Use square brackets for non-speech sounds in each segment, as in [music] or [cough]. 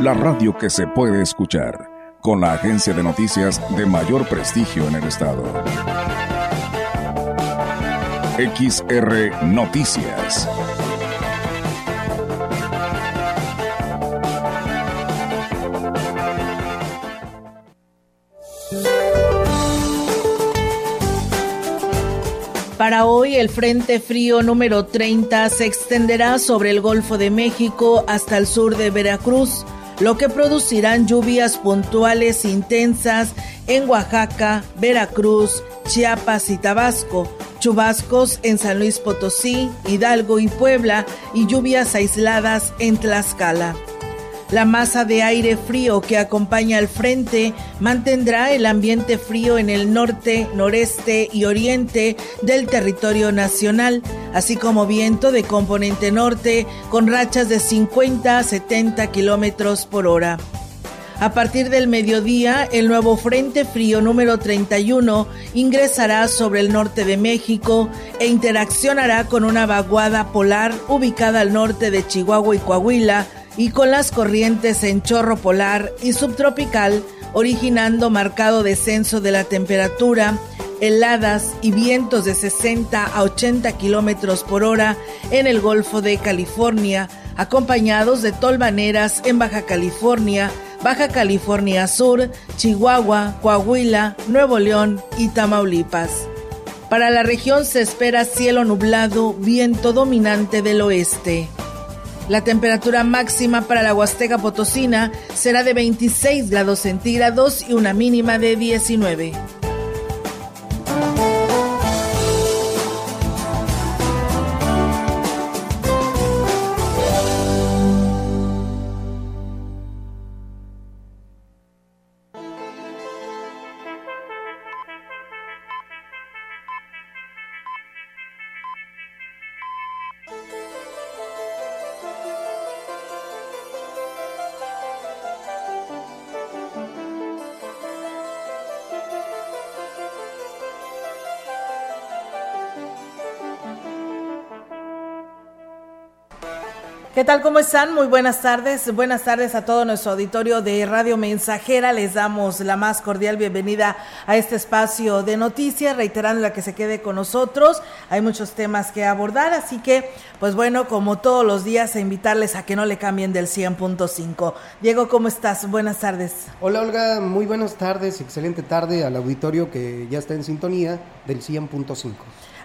la radio que se puede escuchar, con la agencia de noticias de mayor prestigio en el estado. XR Noticias. Para hoy el Frente Frío número 30 se extenderá sobre el Golfo de México hasta el sur de Veracruz, lo que producirán lluvias puntuales intensas en Oaxaca, Veracruz, Chiapas y Tabasco, chubascos en San Luis Potosí, Hidalgo y Puebla y lluvias aisladas en Tlaxcala. La masa de aire frío que acompaña al frente mantendrá el ambiente frío en el norte, noreste y oriente del territorio nacional, así como viento de componente norte con rachas de 50 a 70 kilómetros por hora. A partir del mediodía, el nuevo Frente Frío número 31 ingresará sobre el norte de México e interaccionará con una vaguada polar ubicada al norte de Chihuahua y Coahuila, y con las corrientes en chorro polar y subtropical, originando marcado descenso de la temperatura, heladas y vientos de 60 a 80 kilómetros por hora en el Golfo de California, acompañados de tolvaneras en Baja California, Baja California Sur, Chihuahua, Coahuila, Nuevo León y Tamaulipas. Para la región se espera cielo nublado, viento dominante del oeste. La temperatura máxima para la Huasteca Potosina será de 26 grados centígrados y una mínima de 19. Tal? ¿Cómo están? Muy buenas tardes. Buenas tardes a todo nuestro auditorio de Radio Mensajera. Les damos la más cordial bienvenida a este espacio de noticias, reiterando la que se quede con nosotros. Hay muchos temas que abordar, así que, pues bueno, como todos los días, a invitarles a que no le cambien del 100.5. Diego, ¿cómo estás? Buenas tardes. Hola, Olga. Muy buenas tardes. Excelente tarde al auditorio que ya está en sintonía del 100.5.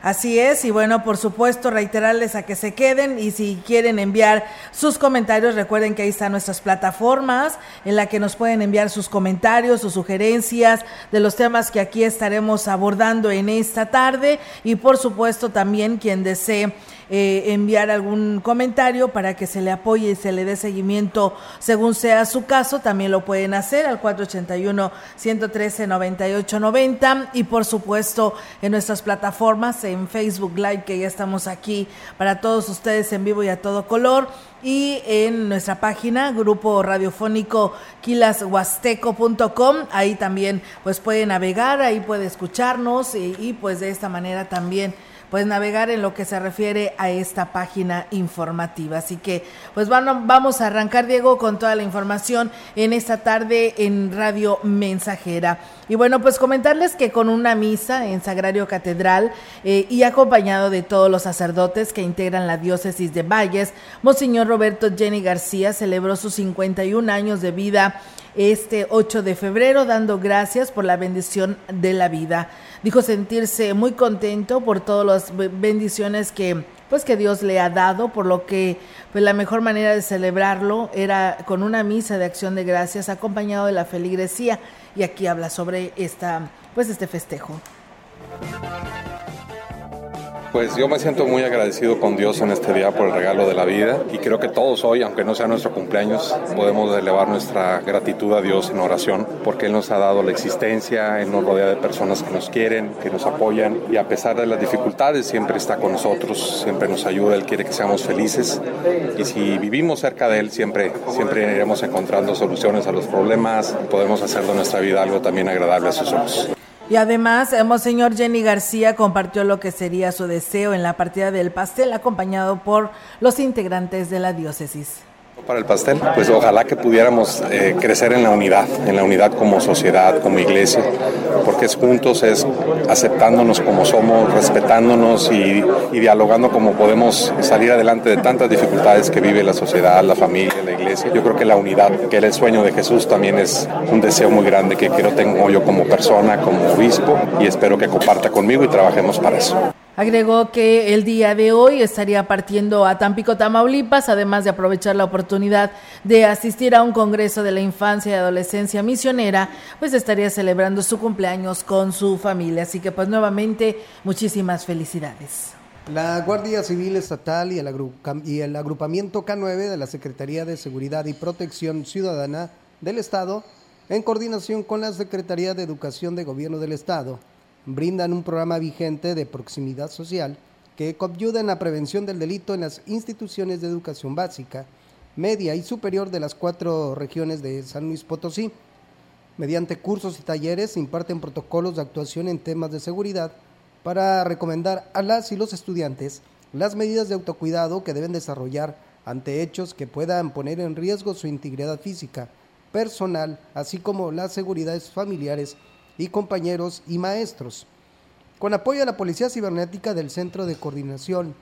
Así es, y bueno, por supuesto, reiterarles a que se queden y si quieren enviar sus comentarios, recuerden que ahí están nuestras plataformas en la que nos pueden enviar sus comentarios, sus sugerencias de los temas que aquí estaremos abordando en esta tarde y por supuesto también quien desee eh, enviar algún comentario para que se le apoye y se le dé seguimiento según sea su caso, también lo pueden hacer al 481-113-9890 y por supuesto en nuestras plataformas, en Facebook Live, que ya estamos aquí para todos ustedes en vivo y a todo color y en nuestra página grupo radiofónico quilashuasteco.com ahí también pues puede navegar ahí puede escucharnos y, y pues de esta manera también pues navegar en lo que se refiere a esta página informativa. Así que pues vamos a arrancar, Diego, con toda la información en esta tarde en Radio Mensajera. Y bueno, pues comentarles que con una misa en Sagrario Catedral eh, y acompañado de todos los sacerdotes que integran la diócesis de Valles, Monseñor Roberto Jenny García celebró sus 51 años de vida este 8 de febrero, dando gracias por la bendición de la vida. Dijo sentirse muy contento por todas las bendiciones que pues que Dios le ha dado, por lo que pues la mejor manera de celebrarlo era con una misa de acción de gracias acompañado de la feligresía y aquí habla sobre esta pues este festejo. Pues yo me siento muy agradecido con Dios en este día por el regalo de la vida y creo que todos hoy, aunque no sea nuestro cumpleaños, podemos elevar nuestra gratitud a Dios en oración porque Él nos ha dado la existencia, Él nos rodea de personas que nos quieren, que nos apoyan y a pesar de las dificultades siempre está con nosotros, siempre nos ayuda, Él quiere que seamos felices y si vivimos cerca de Él siempre, siempre iremos encontrando soluciones a los problemas, podemos hacer de nuestra vida algo también agradable a sus ojos. Y además, Monseñor Jenny García compartió lo que sería su deseo en la partida del pastel, acompañado por los integrantes de la diócesis para el pastel. Pues ojalá que pudiéramos eh, crecer en la unidad, en la unidad como sociedad, como iglesia, porque es juntos, es aceptándonos como somos, respetándonos y, dialogando como podemos salir adelante de tantas dificultades que vive la sociedad, la familia, la iglesia. Yo creo que la unidad, que era el sueño de Jesús, también es un deseo muy grande que quiero tengo yo como persona, como obispo, y espero que comparta conmigo y trabajemos para eso. Agregó que el día de hoy estaría partiendo a Tampico, Tamaulipas, además de aprovechar la oportunidad de asistir a un congreso de la infancia y adolescencia misionera, pues estaría celebrando su cumpleaños con su familia. Así que pues nuevamente muchísimas felicidades. La Guardia Civil Estatal y el, y el agrupamiento K9 de la Secretaría de Seguridad y Protección Ciudadana del Estado, en coordinación con la Secretaría de Educación de Gobierno del Estado, brindan un programa vigente de proximidad social que coadyuda en la prevención del delito en las instituciones de educación básica, media y superior de las cuatro regiones de San Luis Potosí. Mediante cursos y talleres imparten protocolos de actuación en temas de seguridad para recomendar a las y los estudiantes las medidas de autocuidado que deben desarrollar ante hechos que puedan poner en riesgo su integridad física, personal, así como las seguridades familiares y compañeros y maestros. Con apoyo a la Policía Cibernética del Centro de Coordinación,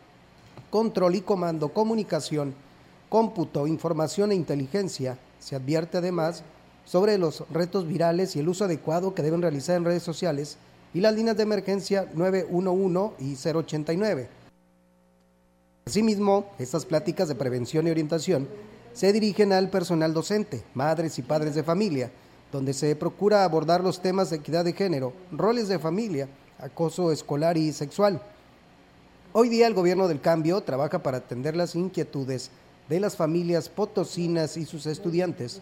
Control y Comando, Comunicación, Cómputo, Información e Inteligencia, se advierte además sobre los retos virales y el uso adecuado que deben realizar en redes sociales y las líneas de emergencia 911 y 089. Asimismo, estas pláticas de prevención y orientación se dirigen al personal docente, madres y padres de familia, donde se procura abordar los temas de equidad de género, roles de familia, acoso escolar y sexual. Hoy día el gobierno del cambio trabaja para atender las inquietudes de las familias potosinas y sus estudiantes,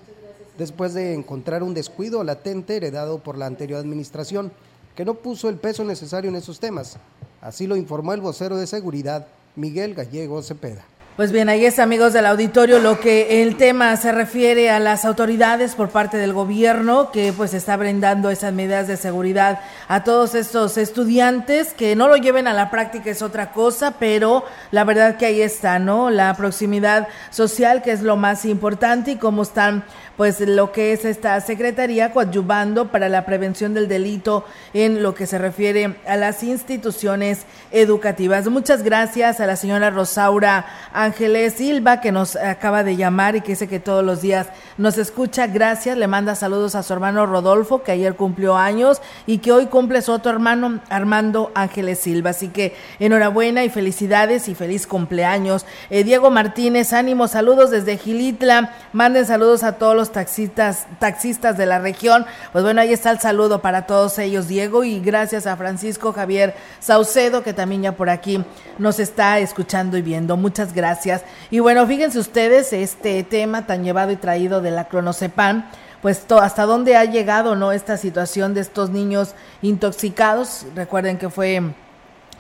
después de encontrar un descuido latente heredado por la anterior administración, que no puso el peso necesario en esos temas. Así lo informó el vocero de seguridad, Miguel Gallego Cepeda. Pues bien, ahí es amigos del auditorio lo que el tema se refiere a las autoridades por parte del gobierno que pues está brindando esas medidas de seguridad a todos estos estudiantes que no lo lleven a la práctica es otra cosa, pero la verdad que ahí está, ¿no? La proximidad social que es lo más importante y cómo están pues lo que es esta secretaría coadyuvando para la prevención del delito en lo que se refiere a las instituciones educativas. Muchas gracias a la señora Rosaura Ángeles Silva que nos acaba de llamar y que dice que todos los días nos escucha. Gracias, le manda saludos a su hermano Rodolfo que ayer cumplió años y que hoy cumple su otro hermano Armando Ángeles Silva. Así que enhorabuena y felicidades y feliz cumpleaños. Eh, Diego Martínez, ánimo, saludos desde Gilitla. Manden saludos a todos los taxistas, taxistas de la región. Pues bueno, ahí está el saludo para todos ellos, Diego, y gracias a Francisco Javier Saucedo, que también ya por aquí nos está escuchando y viendo. Muchas gracias. Y bueno, fíjense ustedes este tema tan llevado y traído de la cronocepan pues hasta dónde ha llegado no esta situación de estos niños intoxicados. Recuerden que fue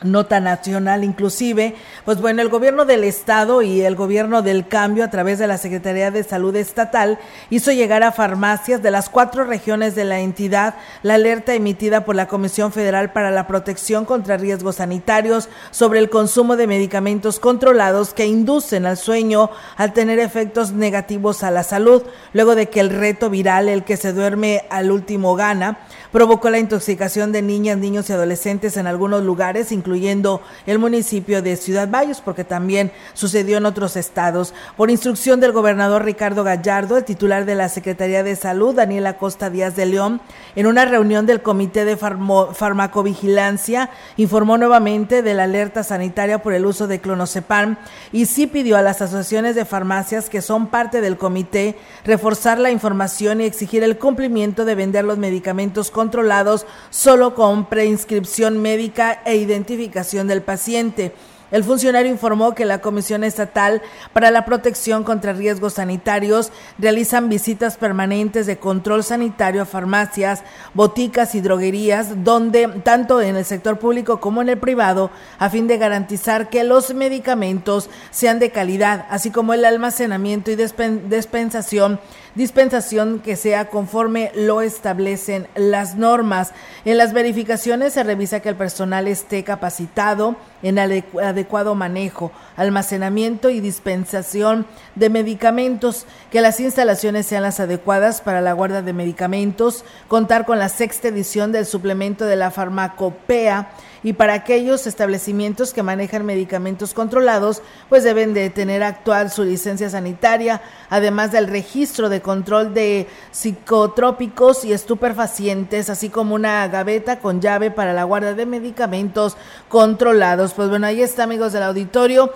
nota nacional inclusive, pues bueno, el gobierno del estado y el gobierno del cambio a través de la Secretaría de Salud Estatal hizo llegar a farmacias de las cuatro regiones de la entidad la alerta emitida por la Comisión Federal para la Protección contra Riesgos Sanitarios sobre el consumo de medicamentos controlados que inducen al sueño al tener efectos negativos a la salud, luego de que el reto viral, el que se duerme al último gana, provocó la intoxicación de niñas, niños y adolescentes en algunos lugares, incluyendo el municipio de Ciudad Valles, porque también sucedió en otros estados. Por instrucción del gobernador Ricardo Gallardo, el titular de la Secretaría de Salud, Daniela Costa Díaz de León, en una reunión del Comité de Farmacovigilancia, informó nuevamente de la alerta sanitaria por el uso de clonazepam y sí pidió a las asociaciones de farmacias que son parte del comité reforzar la información y exigir el cumplimiento de vender los medicamentos controlados solo con preinscripción médica e identificación del paciente. El funcionario informó que la Comisión Estatal para la Protección contra Riesgos Sanitarios realizan visitas permanentes de control sanitario a farmacias, boticas y droguerías, donde tanto en el sector público como en el privado, a fin de garantizar que los medicamentos sean de calidad, así como el almacenamiento y dispensación dispensación que sea conforme lo establecen las normas. En las verificaciones se revisa que el personal esté capacitado en adecuado manejo, almacenamiento y dispensación de medicamentos, que las instalaciones sean las adecuadas para la guarda de medicamentos, contar con la sexta edición del suplemento de la farmacopea, y para aquellos establecimientos que manejan medicamentos controlados, pues deben de tener actual su licencia sanitaria, además del registro de control de psicotrópicos y estupefacientes, así como una gaveta con llave para la guarda de medicamentos controlados. Pues bueno, ahí está, amigos del auditorio.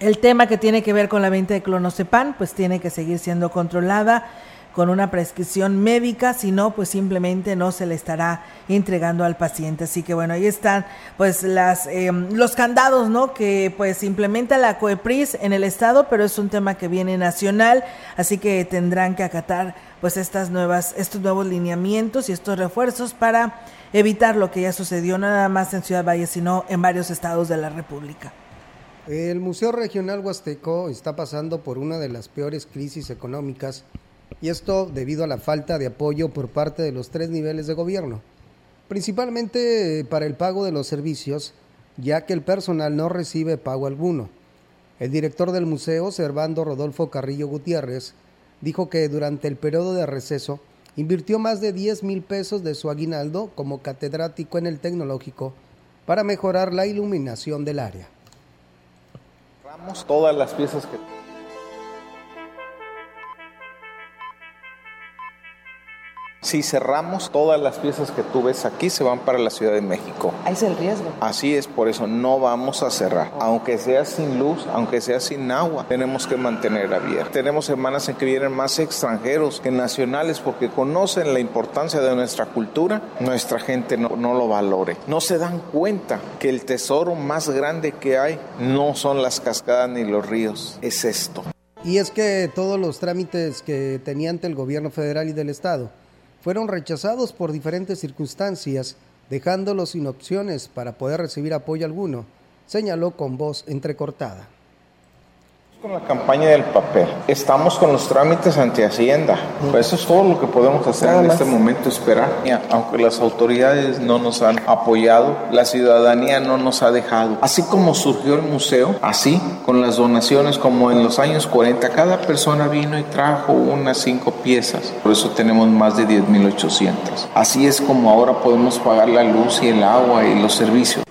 El tema que tiene que ver con la venta de clonazepam, pues tiene que seguir siendo controlada con una prescripción médica, si no, pues simplemente no se le estará entregando al paciente. Así que bueno, ahí están pues las em, los candados, ¿no? Que pues implementa la COEPRIS en el estado, pero es un tema que viene nacional, así que tendrán que acatar pues estas nuevas estos nuevos lineamientos y estos refuerzos para evitar lo que ya sucedió nada más en Ciudad Valle, sino en varios estados de la República. El Museo Regional Huasteco está pasando por una de las peores crisis económicas y esto debido a la falta de apoyo por parte de los tres niveles de gobierno, principalmente para el pago de los servicios, ya que el personal no recibe pago alguno. El director del museo, Servando Rodolfo Carrillo Gutiérrez, dijo que durante el periodo de receso invirtió más de 10 mil pesos de su aguinaldo como catedrático en el tecnológico para mejorar la iluminación del área. Todas las piezas que Si cerramos todas las piezas que tú ves aquí, se van para la Ciudad de México. Ahí es el riesgo. Así es, por eso no vamos a cerrar. Aunque sea sin luz, aunque sea sin agua, tenemos que mantener abierto. Tenemos semanas en que vienen más extranjeros que nacionales porque conocen la importancia de nuestra cultura. Nuestra gente no, no lo valore. No se dan cuenta que el tesoro más grande que hay no son las cascadas ni los ríos, es esto. Y es que todos los trámites que tenía ante el gobierno federal y del Estado, fueron rechazados por diferentes circunstancias, dejándolos sin opciones para poder recibir apoyo alguno, señaló con voz entrecortada con la campaña del papel. Estamos con los trámites ante Hacienda. Pues eso es todo lo que podemos hacer en este momento, esperar. Aunque las autoridades no nos han apoyado, la ciudadanía no nos ha dejado. Así como surgió el museo, así con las donaciones como en los años 40, cada persona vino y trajo unas cinco piezas. Por eso tenemos más de 10.800. Así es como ahora podemos pagar la luz y el agua y los servicios.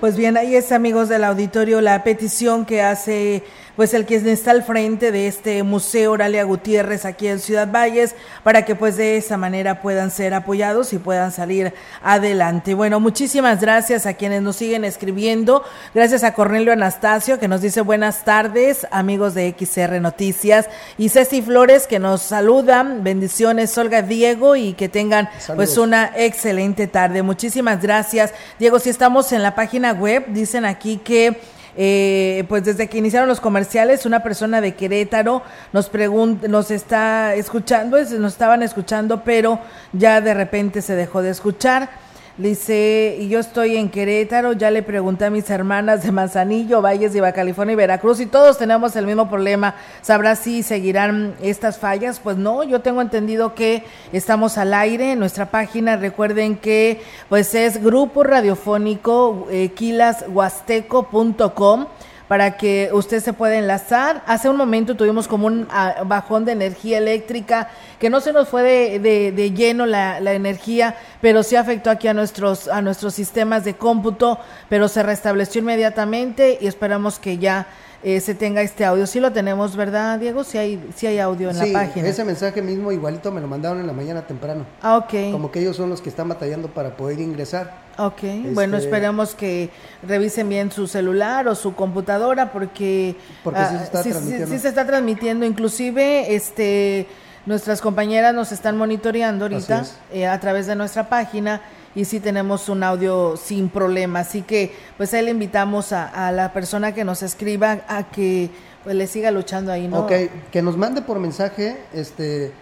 Pues bien, ahí es amigos del auditorio la petición que hace pues el quien está al frente de este museo Oralia Gutiérrez aquí en Ciudad Valles para que pues de esa manera puedan ser apoyados y puedan salir adelante. Bueno, muchísimas gracias a quienes nos siguen escribiendo. Gracias a Cornelio Anastasio que nos dice buenas tardes, amigos de XR Noticias y Ceci Flores que nos saludan. Bendiciones, Olga Diego y que tengan pues una excelente tarde. Muchísimas gracias. Diego, si estamos en la página web, dicen aquí que eh, pues desde que iniciaron los comerciales, una persona de Querétaro nos pregunta, nos está escuchando, nos estaban escuchando, pero ya de repente se dejó de escuchar. Dice, y yo estoy en Querétaro, ya le pregunté a mis hermanas de Manzanillo, Valles de Iba California y Veracruz, y todos tenemos el mismo problema. ¿Sabrá si seguirán estas fallas? Pues no, yo tengo entendido que estamos al aire en nuestra página. Recuerden que pues es grupo radiofónico eh, quilashuasteco.com para que usted se pueda enlazar. Hace un momento tuvimos como un ah, bajón de energía eléctrica, que no se nos fue de, de, lleno la, la, energía, pero sí afectó aquí a nuestros, a nuestros sistemas de cómputo, pero se restableció inmediatamente y esperamos que ya eh, se tenga este audio. Sí lo tenemos, ¿verdad, Diego? Sí hay, sí hay audio en la página. Ese mensaje mismo igualito me lo mandaron en la mañana temprano. Ah, ok. Como que ellos son los que están batallando para poder ingresar. Ok, bueno, este, esperemos que revisen bien su celular o su computadora porque, porque sí, se ah, está transmitiendo. Sí, se está transmitiendo, inclusive este nuestras compañeras nos están monitoreando ahorita eh, a través de nuestra página y sí tenemos un audio sin problema. Así que pues ahí le invitamos a, la persona que nos escriba a que pues le siga luchando ahí, ¿no? Ok, que nos mande por mensaje este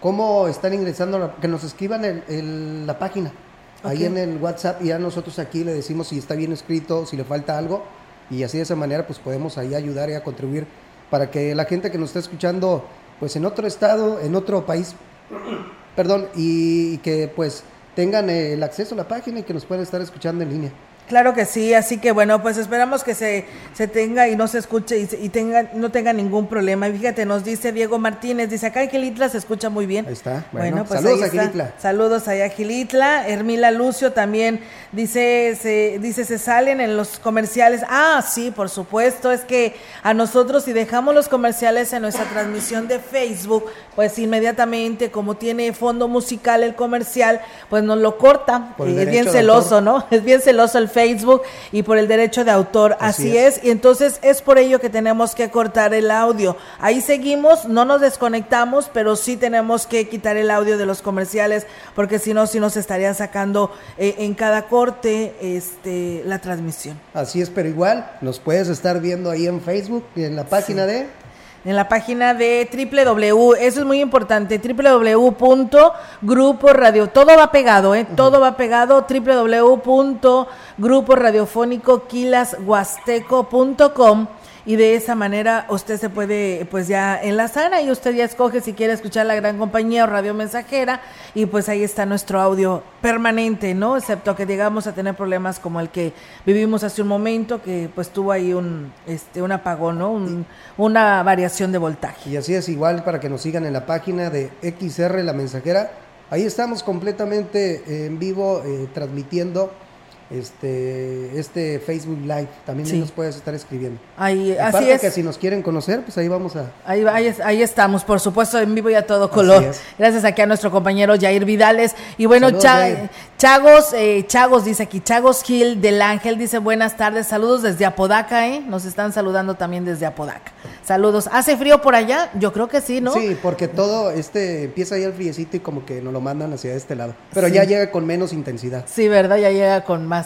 cómo están ingresando, que nos escriban en la página, ahí en el WhatsApp y ya nosotros aquí le decimos si está bien escrito, si le falta algo y así de esa manera pues podemos ahí ayudar y a contribuir para que la gente que nos está escuchando pues en otro estado, en otro país, perdón, y que pues tengan el acceso a la página y que nos puedan estar escuchando en línea. Claro que sí, así que bueno, pues esperamos que se, se tenga y no se escuche y, tenga, no tenga ningún problema. Y fíjate, nos dice Diego Martínez, dice acá en Gilitla se escucha muy bien. Ahí está. Bueno, pues saludos a Gilitla. Saludos allá a Gilitla. Hermila Lucio también dice se, dice, se salen en los comerciales. Ah, sí, por supuesto. Es que a nosotros si dejamos los comerciales en nuestra transmisión de Facebook, pues inmediatamente, como tiene fondo musical el comercial, pues nos lo corta. es bien celoso, ¿no? [laughs] Es bien celoso el Facebook Facebook y por el derecho de autor. Así, es. Y entonces es por ello que tenemos que cortar el audio. Ahí seguimos, no nos desconectamos, pero sí tenemos que quitar el audio de los comerciales porque si no, si nos estarían sacando eh, en cada corte este, la transmisión. Así es, pero igual nos puedes estar viendo ahí en Facebook y en la página de en la página de www, eso es muy importante, www.grupo todo va pegado, ¿eh? todo va pegado, www.gruporadiofónicoquilashuasteco.com y de esa manera usted se puede pues ya enlazar y usted ya escoge si quiere escuchar la gran compañía o radio mensajera y pues ahí está nuestro audio permanente, ¿no? Excepto que llegamos a tener problemas como el que vivimos hace un momento que pues tuvo ahí un este un apagón, ¿no? una variación de voltaje. Y así es igual para que nos sigan en la página de XR La Mensajera. Ahí estamos completamente en vivo eh, transmitiendo este, este Facebook Live. También nos puedes estar escribiendo. Ahí, así es. que si nos quieren conocer, pues ahí vamos a... Ahí, ahí, estamos, por supuesto, en vivo y a todo color. Gracias aquí a nuestro compañero Jair Vidales. Y bueno, Chagos, eh, Chagos dice aquí, Chagos Gil del Ángel dice buenas tardes, saludos desde Apodaca, ¿eh? Nos están saludando también desde Apodaca. Saludos. ¿Hace frío por allá? Yo creo que sí, ¿no? Sí, porque todo este empieza ahí el friecito y como que nos lo mandan hacia este lado. Pero ya llega con menos intensidad. Sí, ¿verdad? Ya llega con más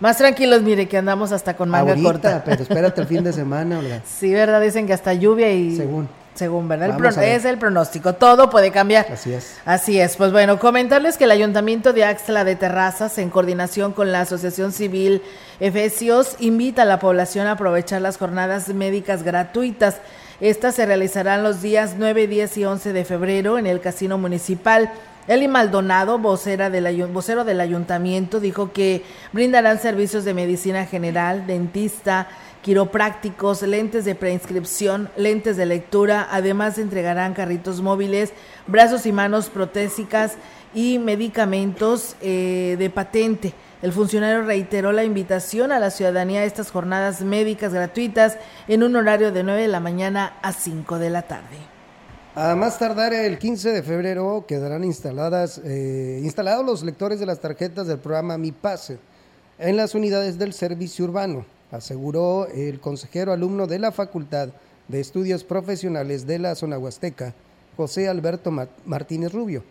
más tranquilos, mire, que andamos hasta con manga Ahorita, corta. pero espérate el fin de [laughs] semana, Olga. Sí, ¿verdad? Dicen que hasta lluvia y... Según. Según, ¿verdad? es el pronóstico. Todo puede cambiar. Así es. Así es. Pues bueno, comentarles que el Ayuntamiento de Axtla de Terrazas, en coordinación con la Asociación Civil Efesios, invita a la población a aprovechar las jornadas médicas gratuitas. Estas se realizarán los días 9, 10 y 11 de febrero en el Casino Municipal. Eli Maldonado, vocera del, vocero del ayuntamiento, dijo que brindarán servicios de medicina general, dentista, quiroprácticos, lentes de preinscripción, lentes de lectura, además entregarán carritos móviles, brazos y manos protésicas y medicamentos eh, de patente. El funcionario reiteró la invitación a la ciudadanía a estas jornadas médicas gratuitas en un horario de 9 de la mañana a 5 de la tarde. A más tardar el 15 de febrero quedarán instaladas, eh, instalados los lectores de las tarjetas del programa Mi Pase en las unidades del servicio urbano, aseguró el consejero alumno de la Facultad de Estudios Profesionales de la Zona Huasteca, José Alberto Martínez Rubio.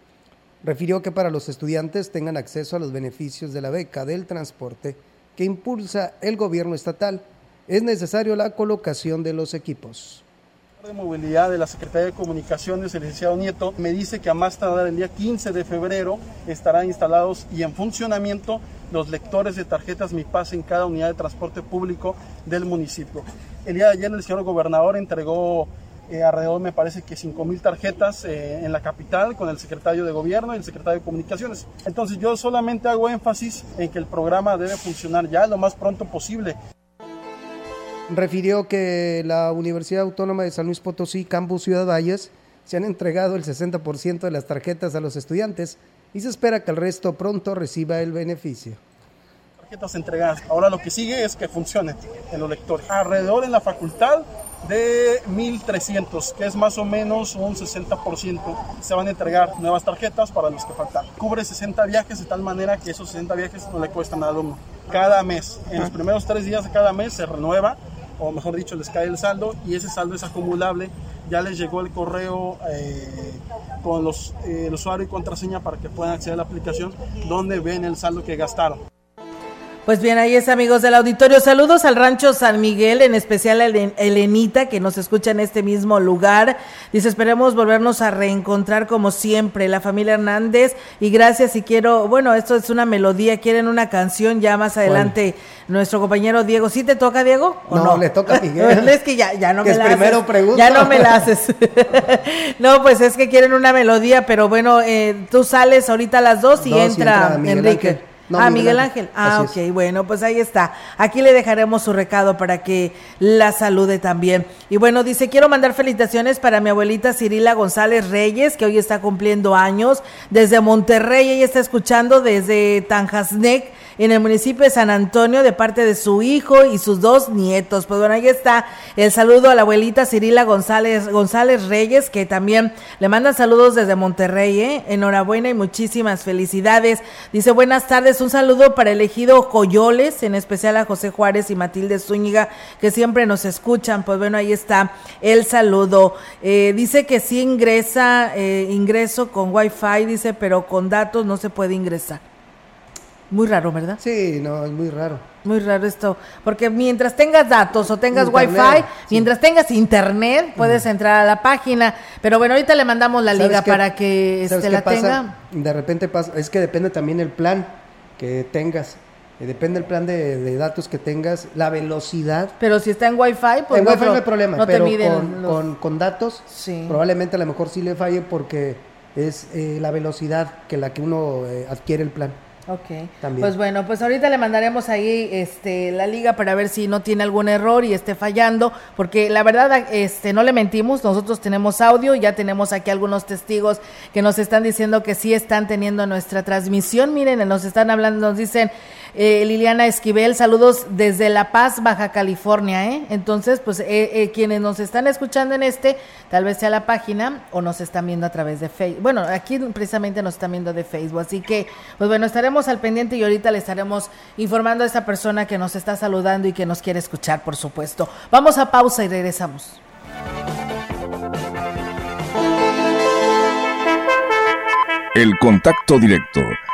Refirió que para los estudiantes tengan acceso a los beneficios de la beca del transporte que impulsa el gobierno estatal, es necesario la colocación de los equipos de movilidad de la Secretaría de Comunicaciones, el licenciado Nieto, me dice que a más tardar el día 15 de febrero estarán instalados y en funcionamiento los lectores de tarjetas Mi Paz en cada unidad de transporte público del municipio. El día de ayer el señor gobernador entregó eh, alrededor, me parece que 5 mil tarjetas eh, en la capital con el secretario de gobierno y el secretario de comunicaciones. Entonces yo solamente hago énfasis en que el programa debe funcionar ya lo más pronto posible refirió que la Universidad Autónoma de San Luis Potosí, Campus Ciudad Valles, se han entregado el 60% de las tarjetas a los estudiantes y se espera que el resto pronto reciba el beneficio. Tarjetas entregadas. Ahora lo que sigue es que funcione en los lectores. Alrededor en la facultad de 1.300, que es más o menos un 60%. Se van a entregar nuevas tarjetas para los que faltan. Cubre 60 viajes de tal manera que esos 60 viajes no le cuestan al alumno. Cada mes, en los primeros tres días de cada mes se renueva o mejor dicho, les cae el saldo y ese saldo es acumulable ya les llegó el correo eh, con los, eh, el usuario y contraseña para que puedan acceder a la aplicación donde ven el saldo que gastaron. Pues bien, ahí es amigos del auditorio. Saludos al rancho San Miguel, en especial a Elenita, que nos escucha en este mismo lugar. Dice, esperemos volvernos a reencontrar como siempre, la familia Hernández. Y gracias, y quiero, bueno, esto es una melodía, quieren una canción ya más adelante. Nuestro compañero Diego, ¿sí te toca, Diego? ¿o no, le toca a Miguel. [laughs] es que ya, ya no me la primero haces. Ya no me la haces. [laughs] [laughs] no, pues es que quieren una melodía, pero bueno, eh, tú sales ahorita a las dos y entra, Enrique ah, Miguel Ángel. Ah, ok, bueno, pues ahí está. Aquí le dejaremos su recado para que la salude también. Y bueno, dice, quiero mandar felicitaciones para mi abuelita Cirila González Reyes, que hoy está cumpliendo años, desde Monterrey, ella está escuchando desde Tanjasnec en el municipio de San Antonio de parte de su hijo y sus dos nietos. Pues bueno, ahí está el saludo a la abuelita Cirila González, González Reyes, que también le manda saludos desde Monterrey. ¿eh? Enhorabuena y muchísimas felicidades. Dice buenas tardes, un saludo para el ejido Coyoles, en especial a José Juárez y Matilde Zúñiga, que siempre nos escuchan. Pues bueno, ahí está el saludo. Eh, dice que sí ingresa, eh, ingreso con wifi, dice, pero con datos no se puede ingresar. Muy raro, ¿verdad? Sí, no, es muy raro. Muy raro esto, porque mientras tengas datos o tengas wifi, mientras tengas internet, puedes entrar a la página. Pero bueno, ahorita le mandamos la liga para que este, la tenga. De repente pasa, es que depende también el plan que tengas. Eh, depende el plan de, datos que tengas, la velocidad. Pero si está en Wi-Fi, pues en Wi-Fi no hay problema, pero con, con, datos probablemente a lo mejor sí le falle porque es eh, la velocidad que la que uno eh, adquiere el plan. Ok. Pues bueno, pues ahorita le mandaremos ahí este la liga para ver si no tiene algún error y esté fallando, porque la verdad este no le mentimos, nosotros tenemos audio, ya tenemos aquí algunos testigos que nos están diciendo que sí están teniendo nuestra transmisión. Miren, nos están hablando, nos dicen eh, Liliana Esquivel, saludos desde La Paz, Baja California, ¿eh? Entonces, pues eh, eh, quienes nos están escuchando en este, tal vez sea la página o nos están viendo a través de Facebook. Bueno, aquí precisamente nos están viendo de Facebook, así que, pues bueno, estaremos al pendiente y ahorita le estaremos informando a esa persona que nos está saludando y que nos quiere escuchar, por supuesto. Vamos a pausa y regresamos. El contacto directo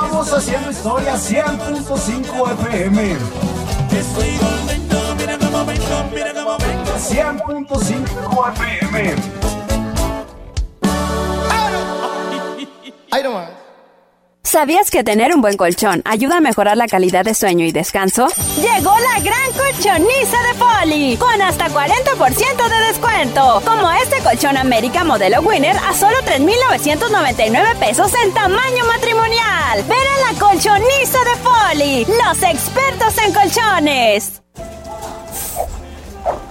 Estamos haciendo historia 100.5 FM. Estoy volviendo, mira cómo vengo, mira cómo vengo. 100.5 FM. Ahí nomás. ¿Sabías que tener un buen colchón ayuda a mejorar la calidad de sueño y descanso? Llegó la gran colchoniza de Poli, con hasta 40% de descuento. Como este colchón América modelo Winner a solo 3,999 pesos en tamaño matrimonial. Ven a la colchoniza de Poli, los expertos en colchones.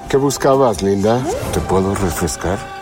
¿Qué buscabas, Linda? ¿Te puedo refrescar?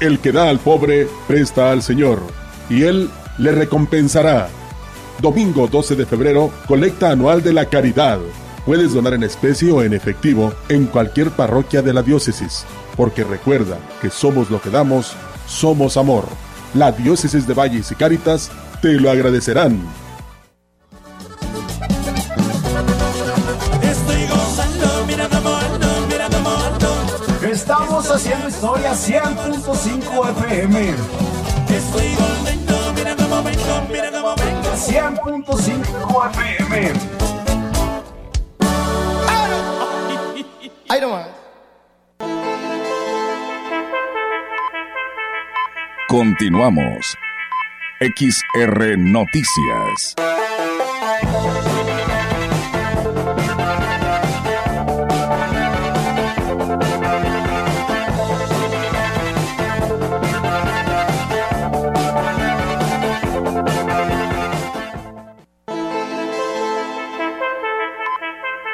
El que da al pobre, presta al Señor, y Él le recompensará. Domingo 12 de febrero, colecta anual de la caridad. Puedes donar en especie o en efectivo en cualquier parroquia de la diócesis, porque recuerda que somos lo que damos, somos amor. La diócesis de Valles y Cáritas te lo agradecerán. Estamos haciendo historia 100.5 FM. Estoy contento, mira cómo vengo, mira cómo vengo. 100.5 FM. Ahí nomás. Continuamos. XR Noticias.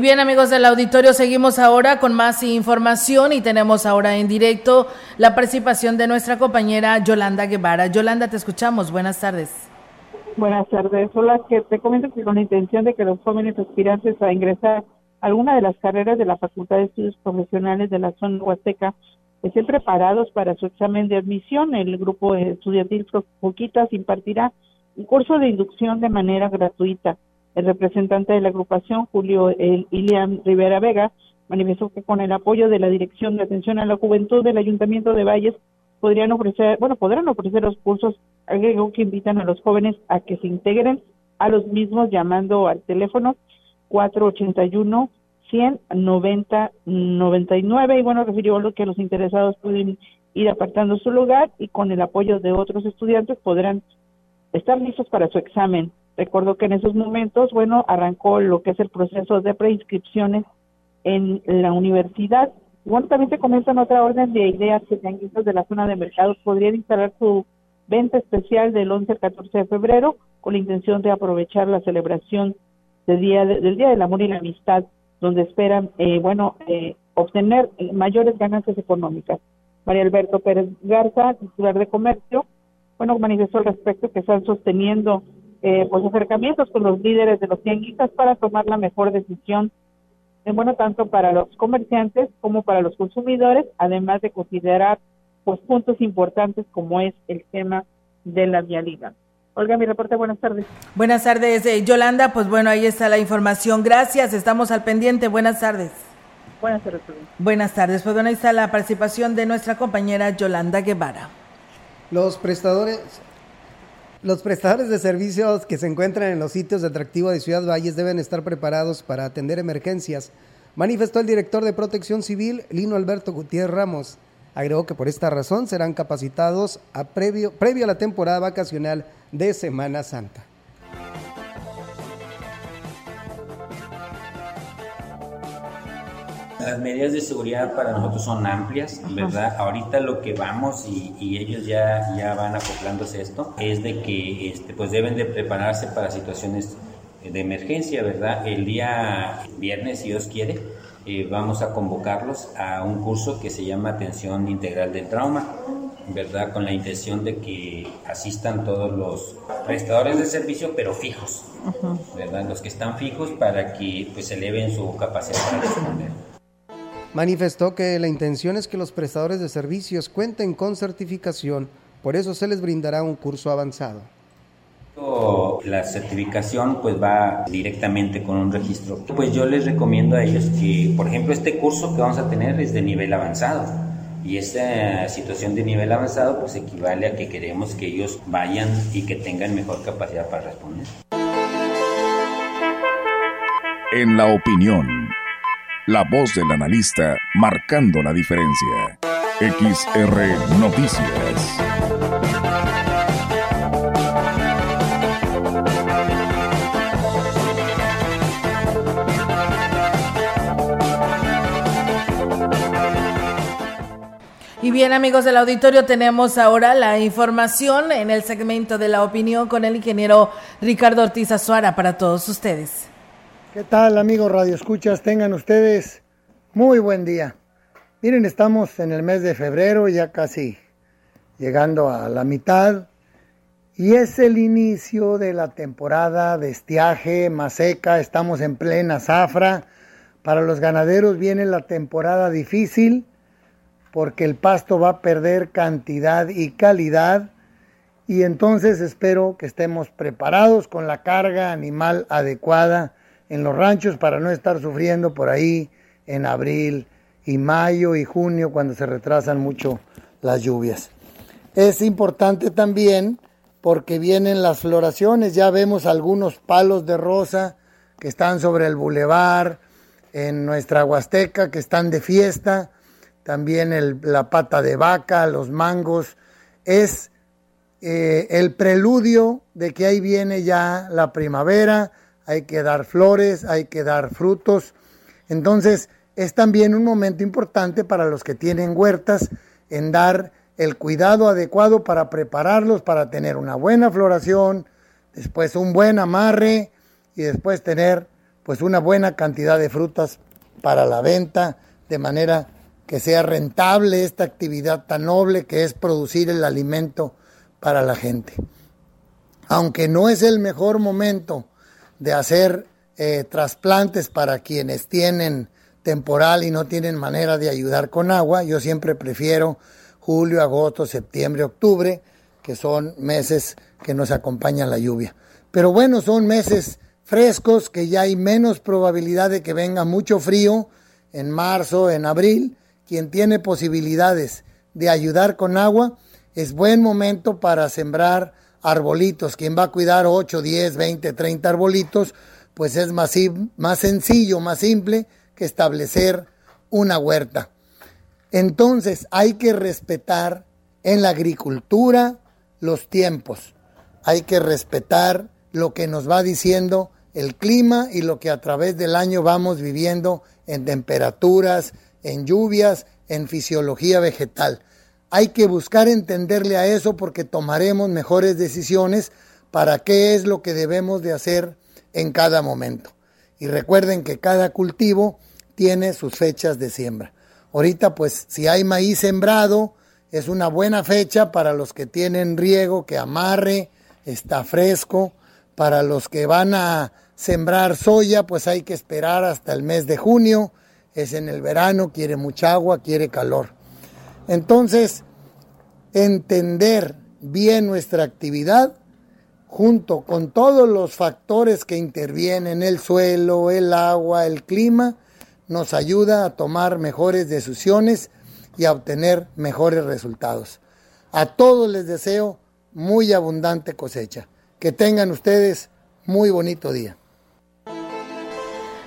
Bien amigos del auditorio, seguimos ahora con más información y tenemos ahora en directo la participación de nuestra compañera Yolanda Guevara. Yolanda, te escuchamos. Buenas tardes. Buenas tardes. Hola, que te comento que con la intención de que los jóvenes aspirantes a ingresar a alguna de las carreras de la Facultad de Estudios Profesionales de la zona huasteca estén preparados para su examen de admisión, el grupo estudiantil Poquitas impartirá un curso de inducción de manera gratuita el representante de la agrupación, Julio Ilian Rivera Vega, manifestó que con el apoyo de la Dirección de Atención a la Juventud del Ayuntamiento de Valles podrían ofrecer, bueno, podrán ofrecer los cursos agregó que invitan a los jóvenes a que se integren a los mismos llamando al teléfono 481 190 99 y bueno, refirió lo que los interesados pueden ir apartando su lugar y con el apoyo de otros estudiantes podrán estar listos para su examen. Recuerdo que en esos momentos, bueno, arrancó lo que es el proceso de preinscripciones en la universidad. Bueno, también se comienzan otra orden de ideas que tianguistas de la zona de mercados podrían instalar su venta especial del 11 al 14 de febrero con la intención de aprovechar la celebración del Día, del día del Amor y la Amistad, donde esperan, eh, bueno, eh, obtener mayores ganancias económicas. María Alberto Pérez Garza, titular de Comercio, bueno, manifestó al respecto que están sosteniendo eh, pues acercamientos con los líderes de los tianguistas para tomar la mejor decisión, eh, bueno, tanto para los comerciantes como para los consumidores, además de considerar pues puntos importantes como es el tema de la vialidad. Olga, mi reporte, buenas tardes. Buenas tardes, eh, Yolanda, pues bueno, ahí está la información. Gracias, estamos al pendiente. Buenas tardes. Buenas tardes. Buenas tardes, pues bueno, ahí está la participación de nuestra compañera Yolanda Guevara. Los prestadores, los prestadores de servicios que se encuentran en los sitios de atractivo de Ciudad Valles deben estar preparados para atender emergencias, manifestó el director de Protección Civil, Lino Alberto Gutiérrez Ramos. Agregó que por esta razón serán capacitados a previo, previo a la temporada vacacional de Semana Santa. Las medidas de seguridad para nosotros son amplias, ¿verdad? Ahorita lo que vamos y, ellos ya, ya van acoplándose a esto es de que este, pues deben de prepararse para situaciones de emergencia, ¿verdad? El día viernes, si Dios quiere, eh, vamos a convocarlos a un curso que se llama Atención Integral del Trauma, ¿verdad? Con la intención de que asistan todos los prestadores de servicio, pero fijos, ¿verdad? Los que están fijos para que pues eleven su capacidad para responder. Manifestó que la intención es que los prestadores de servicios cuenten con certificación, por eso se les brindará un curso avanzado. La certificación pues va directamente con un registro. Pues yo les recomiendo a ellos que, por ejemplo, este curso que vamos a tener es de nivel avanzado. Y esta situación de nivel avanzado pues equivale a que queremos que ellos vayan y que tengan mejor capacidad para responder. En la opinión la voz del analista marcando la diferencia. XR Noticias. Y bien amigos del auditorio, tenemos ahora la información en el segmento de la opinión con el ingeniero Ricardo Ortiz Azuara para todos ustedes. ¿Qué tal amigos Radio Escuchas? Tengan ustedes muy buen día. Miren, estamos en el mes de febrero, ya casi llegando a la mitad, y es el inicio de la temporada de estiaje más seca, estamos en plena zafra. Para los ganaderos viene la temporada difícil porque el pasto va a perder cantidad y calidad y entonces espero que estemos preparados con la carga animal adecuada en los ranchos para no estar sufriendo por ahí en abril y mayo y junio cuando se retrasan mucho las lluvias. Es importante también porque vienen las floraciones, ya vemos algunos palos de rosa que están sobre el bulevar en nuestra Huasteca que están de fiesta también la pata de vaca, los mangos, es eh, el preludio de que ahí viene ya la primavera, hay que dar flores, hay que dar frutos. Entonces es también un momento importante para los que tienen huertas en dar el cuidado adecuado para prepararlos para tener una buena floración, después un buen amarre y después tener pues una buena cantidad de frutas para la venta de manera que sea rentable esta actividad tan noble que es producir el alimento para la gente. Aunque no es el mejor momento de hacer eh, trasplantes para quienes tienen temporal y no tienen manera de ayudar con agua, yo siempre prefiero julio, agosto, septiembre, octubre, que son meses que nos acompaña la lluvia. Pero bueno, son meses frescos, que ya hay menos probabilidad de que venga mucho frío en marzo, en abril, quien tiene posibilidades de ayudar con agua, es buen momento para sembrar arbolitos. Quien va a cuidar 8, 10, 20, 30 arbolitos, pues es más, más sencillo, más simple que establecer una huerta. Entonces hay que respetar en la agricultura los tiempos. Hay que respetar lo que nos va diciendo el clima y lo que a través del año vamos viviendo en temperaturas, en lluvias, en fisiología vegetal. Hay que buscar entenderle a eso porque tomaremos mejores decisiones para qué es lo que debemos de hacer en cada momento. Y recuerden que cada cultivo tiene sus fechas de siembra. Ahorita pues si hay maíz sembrado, es una buena fecha para los que tienen riego, que amarre, está fresco. Para los que van a sembrar soya, pues hay que esperar hasta el mes de junio es en el verano, quiere mucha agua, quiere calor. Entonces, entender bien nuestra actividad junto con todos los factores que intervienen, el suelo, el agua, el clima, nos ayuda a tomar mejores decisiones y a obtener mejores resultados. A todos les deseo muy abundante cosecha. Que tengan ustedes muy bonito día.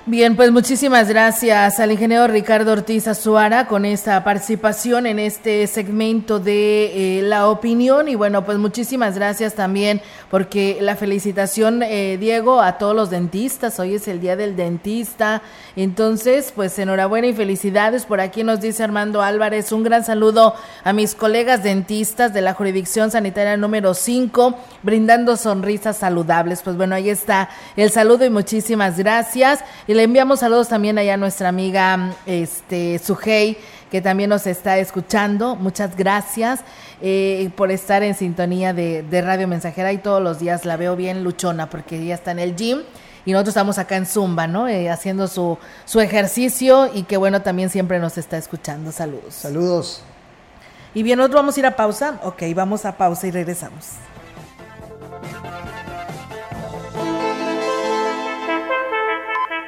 Bien, pues muchísimas gracias al ingeniero Ricardo Ortiz Azuara con esta participación en este segmento de eh, la opinión. Y bueno, pues muchísimas gracias también porque la felicitación, eh, Diego, a todos los dentistas, hoy es el Día del Dentista, entonces pues enhorabuena y felicidades, por aquí nos dice Armando Álvarez, un gran saludo a mis colegas dentistas de la jurisdicción sanitaria número 5, brindando sonrisas saludables, pues bueno, ahí está el saludo y muchísimas gracias le enviamos saludos también allá a nuestra amiga este Sujei, que también nos está escuchando. Muchas gracias eh, por estar en sintonía de, Radio Mensajera y todos los días la veo bien luchona porque ella está en el gym y nosotros estamos acá en Zumba, ¿no? Eh, haciendo su, su ejercicio y que bueno, también siempre nos está escuchando. Saludos. Saludos. Y bien, nosotros vamos a ir a pausa. Ok, vamos a pausa y regresamos.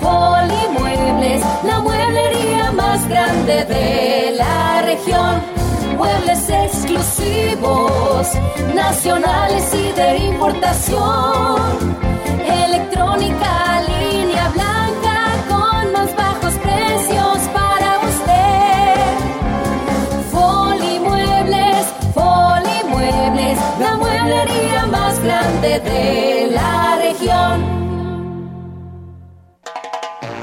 Polimuebles, la mueblería más grande de la región. Muebles exclusivos, nacionales y de importación. Electrónica, línea blanca con más bajos precios para usted. Polimuebles, Polimuebles, la mueblería más grande de la región.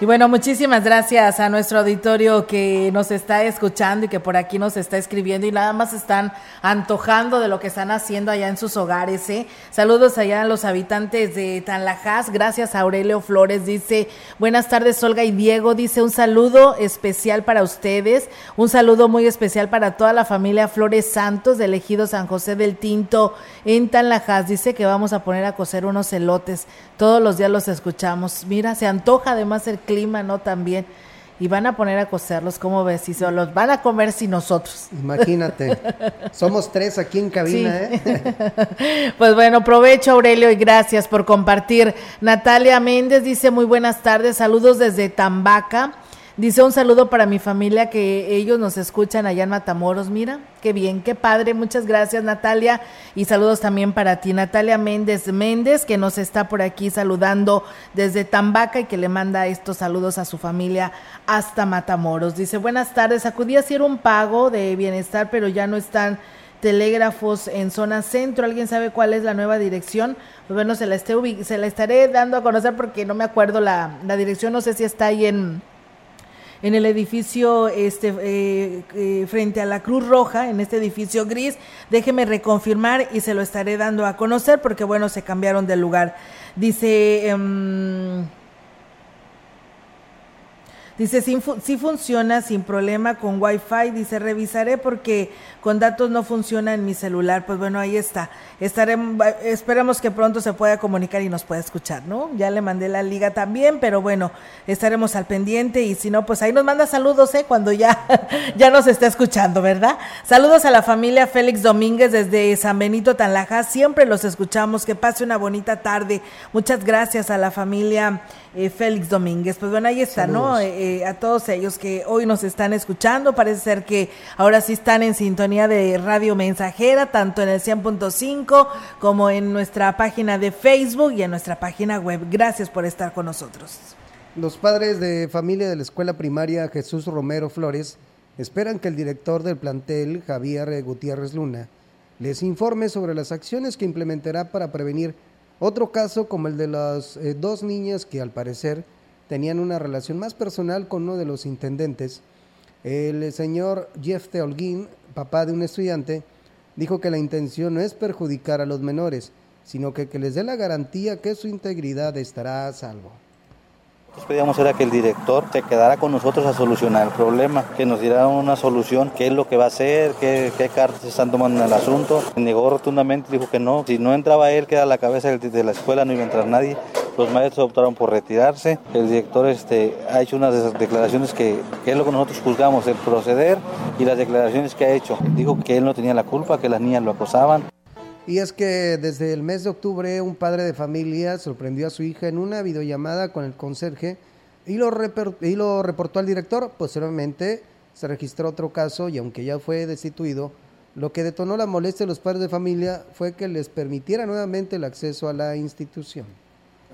Y bueno, muchísimas gracias a nuestro auditorio que nos está escuchando y que por aquí nos está escribiendo y nada más están antojando de lo que están haciendo allá en sus hogares. ¿eh? Saludos allá a los habitantes de Tanlajas. Gracias a Aurelio Flores. Dice, buenas tardes Olga y Diego. Dice, un saludo especial para ustedes. Un saludo muy especial para toda la familia Flores Santos de Elegido San José del Tinto en Tanlajas. Dice que vamos a poner a cocer unos elotes. Todos los días los escuchamos. Mira, se antoja además el clima, ¿no? También. Y van a poner a cocerlos, ¿cómo ves? Y se los van a comer sin nosotros. Imagínate. Somos tres aquí en cabina, Sí. ¿eh? [laughs] Pues bueno, provecho Aurelio y gracias por compartir. Natalia Méndez dice muy buenas tardes, saludos desde Tambaca. Dice un saludo para mi familia que ellos nos escuchan allá en Matamoros. Mira, qué bien, qué padre. Muchas gracias Natalia y saludos también para ti. Natalia Méndez Méndez que nos está por aquí saludando desde Tambaca y que le manda estos saludos a su familia hasta Matamoros. Dice buenas tardes, acudí a hacer un pago de bienestar pero ya no están telégrafos en zona centro. ¿Alguien sabe cuál es la nueva dirección? Pues bueno, se la, esté se la estaré dando a conocer porque no me acuerdo la, la dirección. No sé si está ahí en, en el edificio este eh, eh, frente a la Cruz Roja, en este edificio gris. Déjeme reconfirmar y se lo estaré dando a conocer porque, bueno, se cambiaron de lugar. Dice... em, Dice, sí, funciona sin problema con Wi-Fi. Dice, revisaré porque con datos no funciona en mi celular. Pues bueno, ahí está. Estaremos, esperamos que pronto se pueda comunicar y nos pueda escuchar, ¿no? Ya le mandé la liga también, pero bueno, estaremos al pendiente y si no, pues ahí nos manda saludos, ¿eh? Cuando ya, [laughs] ya nos está escuchando, ¿verdad? Saludos a la familia Félix Domínguez desde San Benito Tanlaja. Siempre los escuchamos. Que pase una bonita tarde. Muchas gracias a la familia eh, Félix Domínguez. Pues bueno, ahí está, ¿no? Eh, a todos ellos que hoy nos están escuchando. Parece ser que ahora sí están en sintonía de Radio Mensajera, tanto en el 100.5 como en nuestra página de Facebook y en nuestra página web. Gracias por estar con nosotros. Los padres de familia de la escuela primaria Jesús Romero Flores esperan que el director del plantel, Javier Gutiérrez Luna, les informe sobre las acciones que implementará para prevenir otro caso como el de las eh, dos niñas que al parecer tenían una relación más personal con uno de los intendentes. El señor Jeff Teolguín, papá de un estudiante, dijo que la intención no es perjudicar a los menores, sino que, que les dé la garantía que su integridad estará a salvo. Nosotros pedíamos era que el director se quedara con nosotros a solucionar el problema, que nos diera una solución, qué es lo que va a hacer, qué, qué cartas están tomando en el asunto. Negó rotundamente, dijo que no. Si no entraba él, que era la cabeza de la escuela, no iba a entrar nadie. Los maestros optaron por retirarse. El director este, ha hecho unas declaraciones que, es lo que nosotros juzgamos, el proceder y las declaraciones que ha hecho. Dijo que él no tenía la culpa, que las niñas lo acosaban. Y es que desde el mes de octubre un padre de familia sorprendió a su hija en una videollamada con el conserje y lo, y lo reportó al director. Posteriormente se registró otro caso y aunque ya fue destituido, lo que detonó la molestia de los padres de familia fue que les permitiera nuevamente el acceso a la institución.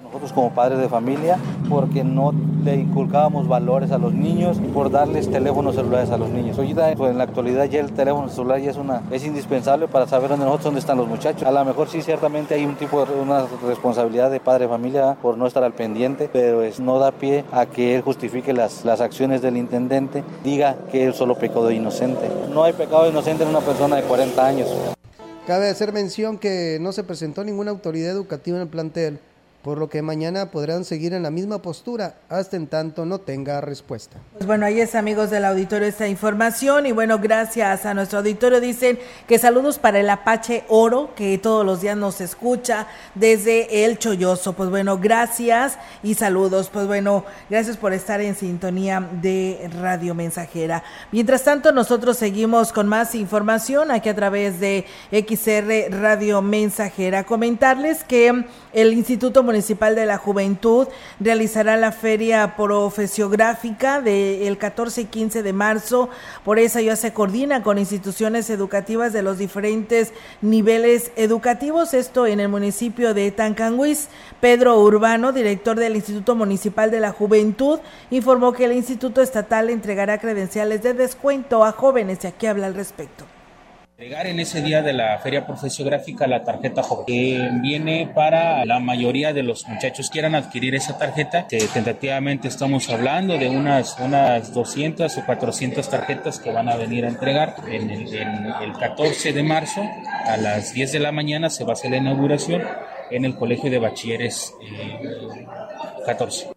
Nosotros como padres de familia, porque no le inculcábamos valores a los niños por darles teléfonos celulares a los niños. Hoy pues, en la actualidad ya el teléfono celular ya es una es indispensable para saber dónde nosotros dónde están los muchachos. A lo mejor sí ciertamente hay un tipo de una responsabilidad de padre de familia por no estar al pendiente, pero es, no da pie a que él justifique las, las acciones del intendente, diga que él solo pecó de inocente. No hay pecado inocente en una persona de 40 años. Cabe hacer mención que no se presentó ninguna autoridad educativa en el plantel por lo que mañana podrán seguir en la misma postura hasta en tanto no tenga respuesta. Pues bueno, ahí es amigos del auditorio esta información y bueno, gracias a nuestro auditorio dicen que saludos para el Apache Oro que todos los días nos escucha desde el Cholloso. Pues bueno, gracias y saludos. Pues bueno, gracias por estar en sintonía de Radio Mensajera. Mientras tanto, nosotros seguimos con más información aquí a través de XR Radio Mensajera. Comentarles que el Instituto Municipal de la Juventud realizará la feria profesiográfica del 14 y 15 de marzo. Por eso ya se coordina con instituciones educativas de los diferentes niveles educativos. Esto en el municipio de Tancanguis. Pedro Urbano, director del Instituto Municipal de la Juventud, informó que el Instituto Estatal entregará credenciales de descuento a jóvenes y aquí habla al respecto. Llegar en ese día de la feria profesiográfica la tarjeta joven, que viene para la mayoría de los muchachos que quieran adquirir esa tarjeta, que tentativamente estamos hablando de unas, unas 200 o 400 tarjetas que van a venir a entregar en el, en el 14 de marzo a las 10 de la mañana se va a hacer la inauguración en el Colegio de Bachilleres eh, 14.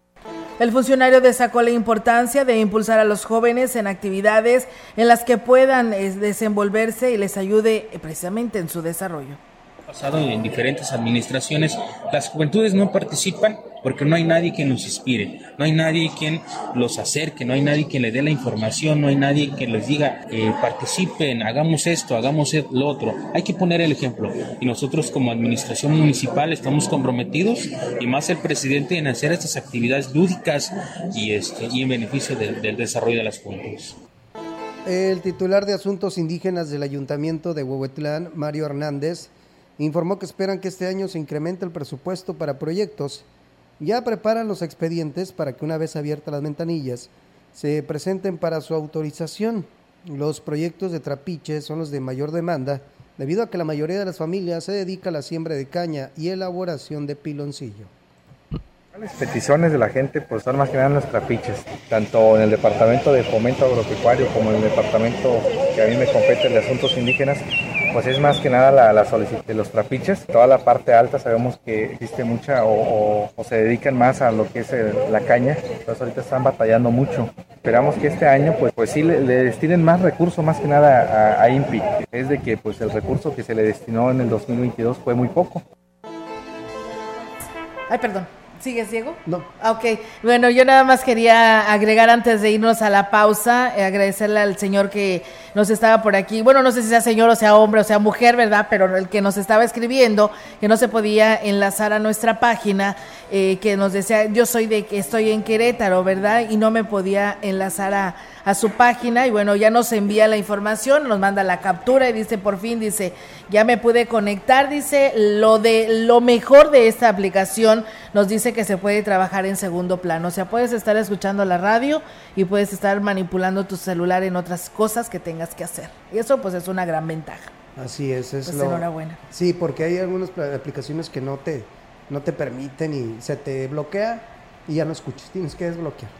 El funcionario destacó la importancia de impulsar a los jóvenes en actividades en las que puedan desenvolverse y les ayude eh, precisamente en su desarrollo pasado en diferentes administraciones, las juventudes no participan porque no hay nadie que nos inspire, no hay nadie quien los acerque, no hay nadie quien le dé la información, no hay nadie que les diga eh, participen, hagamos esto, hagamos lo otro. Hay que poner el ejemplo y nosotros como administración municipal estamos comprometidos y más el presidente en hacer estas actividades lúdicas y, este, y en beneficio del desarrollo de las juventudes. El titular de Asuntos Indígenas del Ayuntamiento de Huehuetlán, Mario Hernández, informó que esperan que este año se incremente el presupuesto para proyectos. Ya preparan los expedientes para que una vez abiertas las ventanillas se presenten para su autorización. Los proyectos de trapiche son los de mayor demanda debido a que la mayoría de las familias se dedica a la siembra de caña y elaboración de piloncillo. Las peticiones de la gente pues son más que nada los trapiches, tanto en el departamento de fomento agropecuario como en el departamento que a mí me compete de asuntos indígenas, pues es más que nada la, la solicitud de los trapiches. Toda la parte alta sabemos que existe mucha o, o- o se dedican más a lo que es el- la caña. Entonces ahorita están batallando mucho. Esperamos que este año pues, pues sí le, le destinen más recursos más que nada a, a INPI. Es de que pues el recurso que se le destinó en el 2022 fue muy poco. Ay, perdón. ¿Sigues, Diego? No. Ah, Ok. Bueno, yo nada más quería agregar antes de irnos a la pausa, eh, agradecerle al señor que nos estaba por aquí. Bueno, no sé si sea señor o sea hombre o sea mujer, ¿verdad? Pero el que nos estaba escribiendo, que no se podía enlazar a nuestra página, eh, que nos decía, yo soy de que estoy en Querétaro, ¿verdad? Y no me podía enlazar a, a su página. Y bueno, ya nos envía la información, nos manda la captura y dice, por fin, dice, ya me pude conectar, dice, lo de lo mejor de esta aplicación nos dice que se puede trabajar en segundo plano. O sea, puedes estar escuchando la radio y puedes estar manipulando tu celular en otras cosas que tengas que hacer. Y eso pues es una gran ventaja. Así es, es Pues lo... enhorabuena. Sí, porque hay algunas aplicaciones que no te, no te permiten y se te bloquea y ya no escuchas, tienes que desbloquear.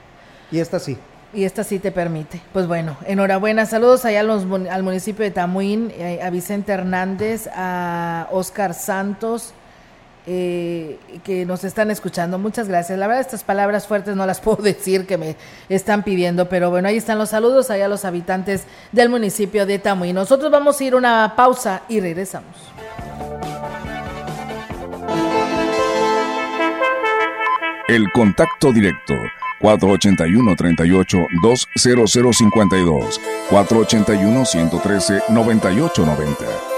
Y esta sí. Y esta sí te permite. Pues bueno, enhorabuena. Saludos allá a los mun- al municipio de Tamuín, eh, a Vicente Hernández, a Oscar Santos, eh, que nos están escuchando. Muchas gracias. La verdad, estas palabras fuertes no las [laughs] puedo decir que me están pidiendo, pero bueno, ahí están los saludos allá a los habitantes del municipio de Tamuín. Nosotros vamos a ir una pausa y regresamos. El contacto directo 481-38-20052 481-113-9890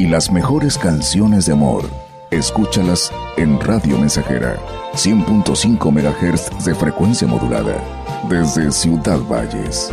Y las mejores canciones de amor, escúchalas en Radio Mensajera, 100.5 MHz de frecuencia modulada, desde Ciudad Valles.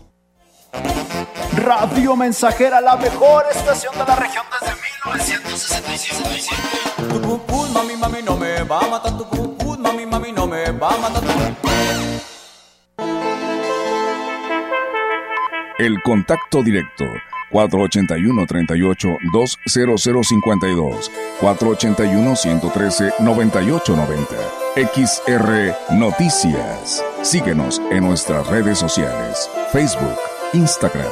Radio Mensajera, la mejor estación de la región desde 1967. Tu cucú, mami, mami, no me va a matar tu mami, mami, no me va a matar El contacto directo 481-38-20052 481-113-9890 XR Noticias. Síguenos en nuestras redes sociales, Facebook, Instagram,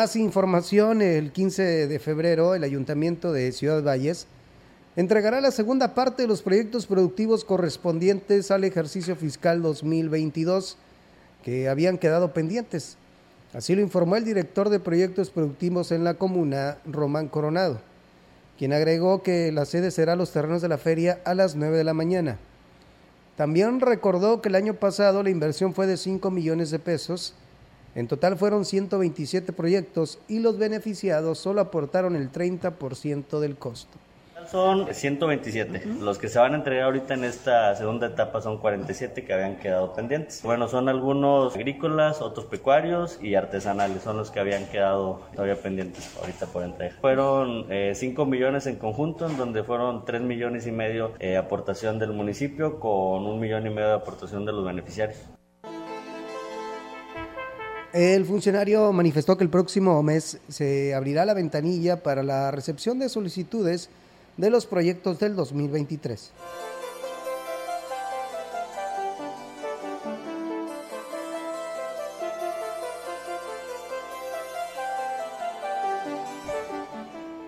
más información, el 15 de febrero, el Ayuntamiento de Ciudad Valles entregará la segunda parte de los proyectos productivos correspondientes al ejercicio fiscal 2022 que habían quedado pendientes. Así lo informó el director de proyectos productivos en la comuna, Román Coronado, quien agregó que la sede será los terrenos de la feria a las 9 de la mañana. También recordó que el año pasado la inversión fue de 5 millones de pesos. En total fueron 127 proyectos y los beneficiados solo aportaron el 30% del costo. Son 127. Los que se van a entregar ahorita en esta segunda etapa son 47 que habían quedado pendientes. Bueno, son algunos agrícolas, otros pecuarios y artesanales. Son los que habían quedado todavía pendientes ahorita por entrega. Fueron 5 eh, millones en conjunto, en donde fueron 3 millones y medio eh, aportación del municipio con un millón y medio de aportación de los beneficiarios. El funcionario manifestó que el próximo mes se abrirá la ventanilla para la recepción de solicitudes de los proyectos del 2023.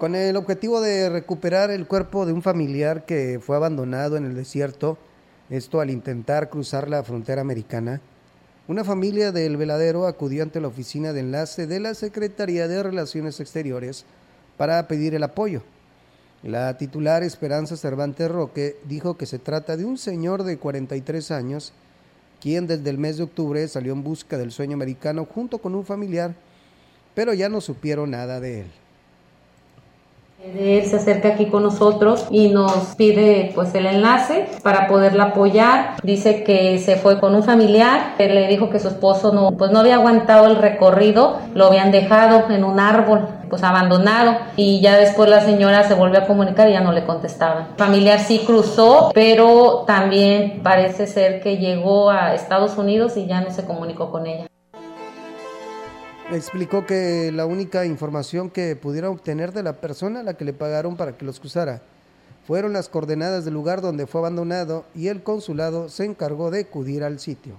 Con el objetivo de recuperar el cuerpo de un familiar que fue abandonado en el desierto, esto al intentar cruzar la frontera americana, una familia del veladero acudió ante la oficina de enlace de la Secretaría de Relaciones Exteriores para pedir el apoyo. La titular Esperanza Cervantes Roque dijo que se trata de un señor de 43 años, quien desde el mes de octubre salió en busca del sueño americano junto con un familiar, pero ya no supieron nada de él. Él se acerca aquí con nosotros y nos pide pues el enlace para poderla apoyar. Dice que se fue con un familiar, él le dijo que su esposo no pues no había aguantado el recorrido, lo habían dejado en un árbol pues abandonado y ya después la señora se volvió a comunicar y ya no le contestaban. El familiar sí cruzó, pero también parece ser que llegó a Estados Unidos y ya no se comunicó con ella explicó que la única información que pudiera obtener de la persona a la que le pagaron para que los cruzara fueron las coordenadas del lugar donde fue abandonado y el consulado se encargó de acudir al sitio.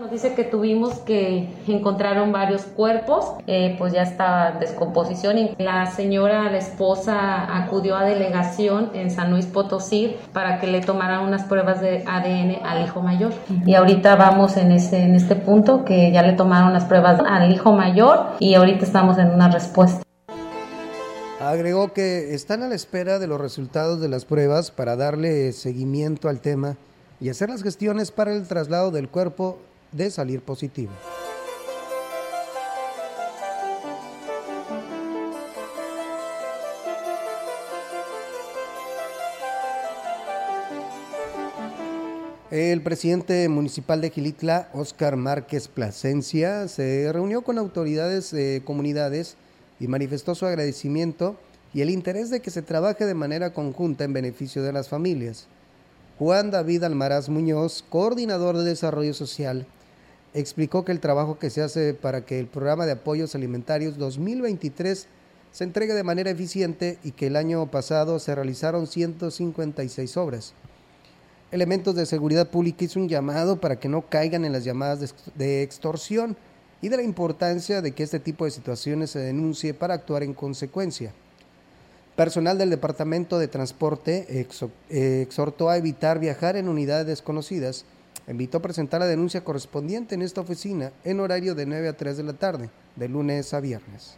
Nos dice que tuvimos que encontraron varios cuerpos, eh, pues ya estaba descomposición y la señora, la esposa, acudió a delegación en San Luis Potosí para que le tomaran unas pruebas de ADN al hijo mayor. Y ahorita vamos en, ese, en este punto que ya le tomaron las pruebas al hijo mayor y ahorita estamos en una respuesta. Agregó que están a la espera de los resultados de las pruebas para darle seguimiento al tema y hacer las gestiones para el traslado del cuerpo de salir positivo. El presidente municipal de Gilitla, Óscar Márquez Plasencia, se reunió con autoridades de comunidades y manifestó su agradecimiento y el interés de que se trabaje de manera conjunta en beneficio de las familias. Juan David Almaraz Muñoz, coordinador de Desarrollo Social, explicó que el trabajo que se hace para que el programa de apoyos alimentarios 2023 se entregue de manera eficiente y que el año pasado se realizaron 156 obras. Elementos de seguridad pública hizo un llamado para que no caigan en las llamadas de extorsión y de la importancia de que este tipo de situaciones se denuncie para actuar en consecuencia. Personal del Departamento de Transporte exhortó a evitar viajar en unidades desconocidas invitó a presentar la denuncia correspondiente en esta oficina en horario de 9 a 3 de la tarde, de lunes a viernes.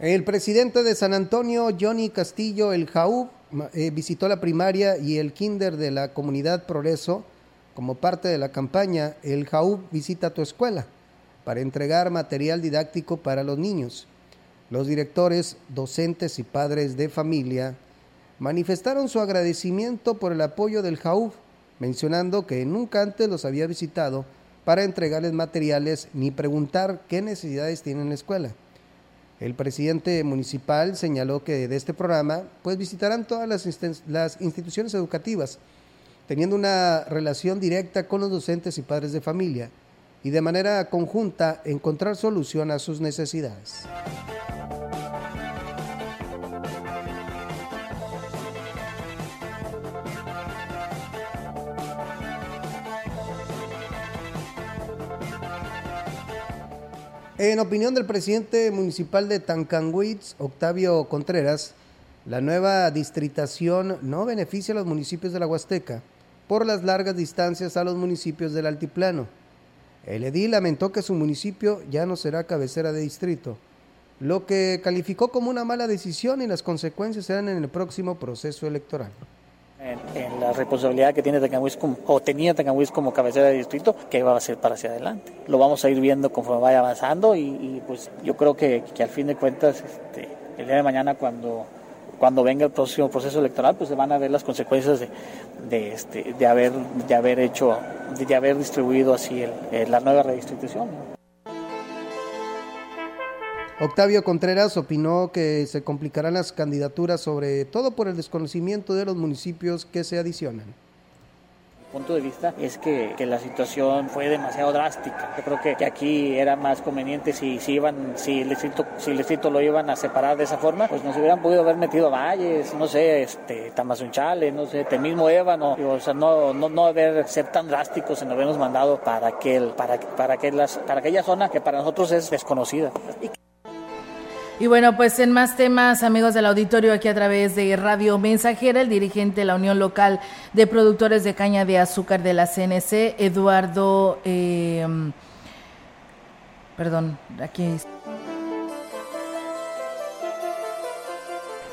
El presidente de San Antonio, Johnny Castillo, el JAU, eh, visitó la primaria y el kinder de la comunidad Progreso como parte de la campaña El JAU visita tu escuela para entregar material didáctico para los niños. Los directores, docentes y padres de familia manifestaron su agradecimiento por el apoyo del JAUF, mencionando que nunca antes los había visitado para entregarles materiales ni preguntar qué necesidades tiene la escuela. El presidente municipal señaló que de este programa pues visitarán todas las instituciones educativas, teniendo una relación directa con los docentes y padres de familia y de manera conjunta encontrar solución a sus necesidades. En opinión del presidente municipal de Tancanwitz, Octavio Contreras, la nueva distritación no beneficia a los municipios de la Huasteca por las largas distancias a los municipios del altiplano. El edil lamentó que su municipio ya no será cabecera de distrito, lo que calificó como una mala decisión y las consecuencias serán en el próximo proceso electoral. En, la responsabilidad que tiene Tancanhuiz como, o tenía Tancanhuiz como cabecera de distrito, que va a ser para hacia adelante. Lo vamos a ir viendo conforme vaya avanzando y, pues yo creo que, que, al fin de cuentas este, el día de mañana cuando, cuando venga el próximo proceso electoral pues se van a ver las consecuencias de, de, este, de, haber, de haber hecho, de, de haber distribuido así el, el, la nueva redistribución. Octavio Contreras opinó que se complicarán las candidaturas, sobre todo por el desconocimiento de los municipios que se adicionan. Punto de vista es que, la situación fue demasiado drástica. Yo creo que, aquí era más conveniente si, si iban, si el distrito, si el distrito lo iban a separar de esa forma, pues nos hubieran podido haber metido a Valles, no sé, este, Tamazunchale, no sé, el mismo Ébano, o sea, no, no, no haber ser tan drásticos en habernos mandado para aquel, para, para, aquellas, para aquella zona que para nosotros es desconocida. Y bueno, pues en más temas, amigos del auditorio, aquí a través de Radio Mensajera, el dirigente de la Unión Local de Productores de Caña de Azúcar de la CNC, Eduardo, eh, perdón, aquí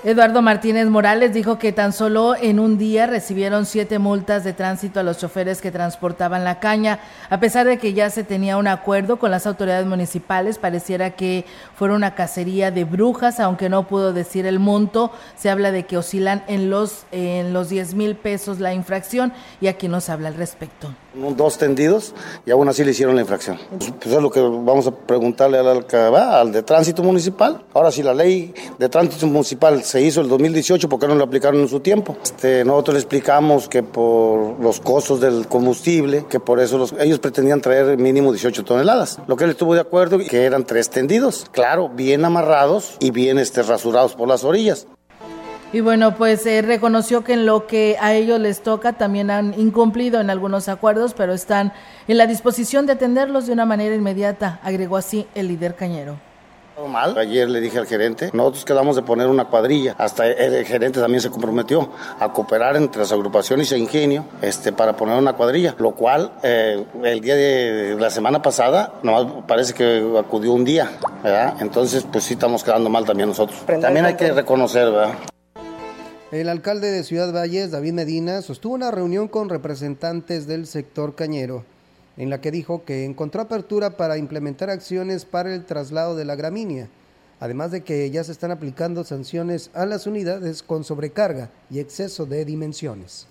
Eduardo Martínez Morales dijo que tan solo en un día recibieron siete multas de tránsito a los choferes que transportaban la caña. A pesar de que ya se tenía un acuerdo con las autoridades municipales, pareciera que fuera una cacería de brujas, aunque no pudo decir el monto. Se habla de que oscilan en los, en los 10 mil pesos la infracción y aquí nos habla al respecto. Dos tendidos y aún así le hicieron la infracción. Pues es lo que vamos a preguntarle al, al de tránsito municipal. Ahora, si la ley de tránsito municipal se hizo el 2018, ¿por qué no lo aplicaron en su tiempo? Este, nosotros le explicamos que por los costos del combustible, que por eso los, ellos pretendían traer mínimo 18 toneladas. Lo que él estuvo de acuerdo, que eran tres tendidos, claro, bien amarrados y bien este, rasurados por las orillas. Y bueno, pues eh, reconoció que en lo que a ellos les toca también han incumplido en algunos acuerdos, pero están en la disposición de atenderlos de una manera inmediata, agregó así el líder cañero. Mal. Ayer le dije al gerente, nosotros quedamos de poner una cuadrilla, hasta el gerente también se comprometió a cooperar entre las agrupaciones e Ingenio este, para poner una cuadrilla, lo cual eh, el día de la semana pasada nomás parece que acudió un día, ¿verdad? Entonces pues sí estamos quedando mal también nosotros. También hay que reconocer, ¿verdad? El alcalde de Ciudad Valles, David Medina, sostuvo una reunión con representantes del sector cañero, en la que dijo que encontró apertura para implementar acciones para el traslado de la gramínea, además de que ya se están aplicando sanciones a las unidades con sobrecarga y exceso de dimensiones.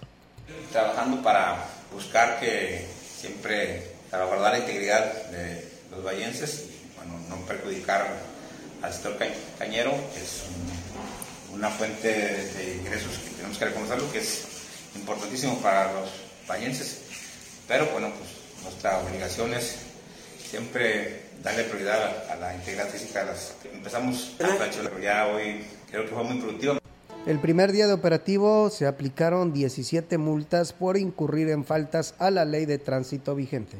Trabajando para buscar que siempre salvaguardar la integridad de los vallenses, bueno, no perjudicar al sector cañero, es un una fuente de ingresos que tenemos que reconocerlo, que es importantísimo para los vallenses. Pero bueno, pues nuestra obligación es siempre darle prioridad a, a la integridad física. Las, empezamos a pero ya hoy creo que fue muy productivo. El primer día de operativo se aplicaron 17 multas por incurrir en faltas a la ley de tránsito vigente.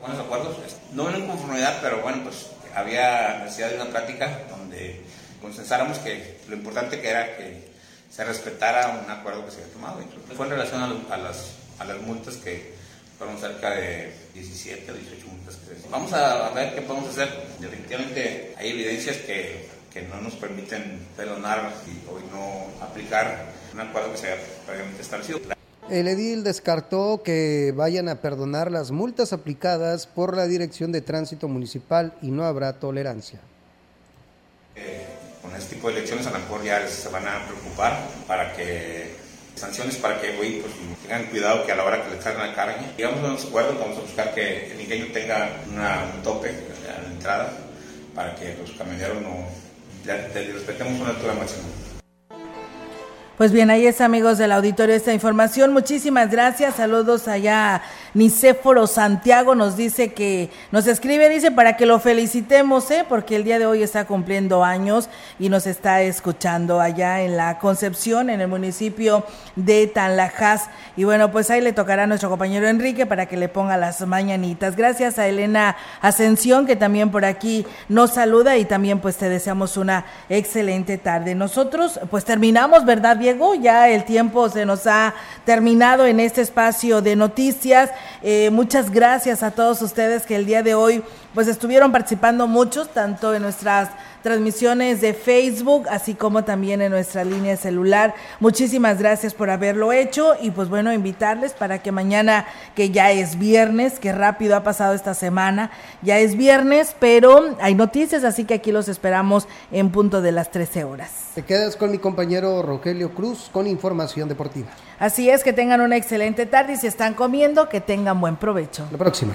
Buenos acuerdos, no en conformidad, pero bueno, pues había necesidad de una práctica donde consensáramos que lo importante que era que se respetara un acuerdo que se había tomado. Fue en relación a, a, las, a las multas que fueron cerca de 17 o 18 multas. Que Vamos a, ver qué podemos hacer. Definitivamente hay evidencias que, que no nos permiten perdonar y hoy no aplicar un acuerdo que se haya previamente establecido. El edil descartó que vayan a perdonar las multas aplicadas por la Dirección de Tránsito Municipal y no habrá tolerancia. Eh, este tipo de elecciones a lo mejor ya se van a preocupar para que sanciones para que pues, tengan cuidado que a la hora que le traigan la carne, llegamos a un acuerdo, vamos a buscar que el ingenio tenga un tope a la entrada para que los camioneros no le respetemos una altura máxima. Pues bien, ahí es amigos del auditorio esta información. Muchísimas gracias. Saludos allá. Nicéforo Santiago nos dice que nos escribe, dice, para que lo felicitemos, ¿eh? porque el día de hoy está cumpliendo años y nos está escuchando allá en la Concepción, en el municipio de Tanlajas. Y bueno, pues ahí le tocará a nuestro compañero Enrique para que le ponga las mañanitas. Gracias a Elena Ascensión, que también por aquí nos saluda y también pues te deseamos una excelente tarde. Nosotros pues terminamos, ¿verdad? Diego, ya el tiempo se nos ha terminado en este espacio de noticias. Eh, muchas gracias a todos ustedes que el día de hoy pues estuvieron participando muchos, tanto en nuestras transmisiones de Facebook, así como también en nuestra línea celular. Muchísimas gracias por haberlo hecho y pues bueno, invitarles para que mañana, que ya es viernes, que rápido ha pasado esta semana, ya es viernes, pero hay noticias, así que aquí los esperamos en punto de las 13 horas. Te quedas con mi compañero Rogelio Cruz con información deportiva. Así es, que tengan una excelente tarde y si están comiendo, que tengan buen provecho. La próxima.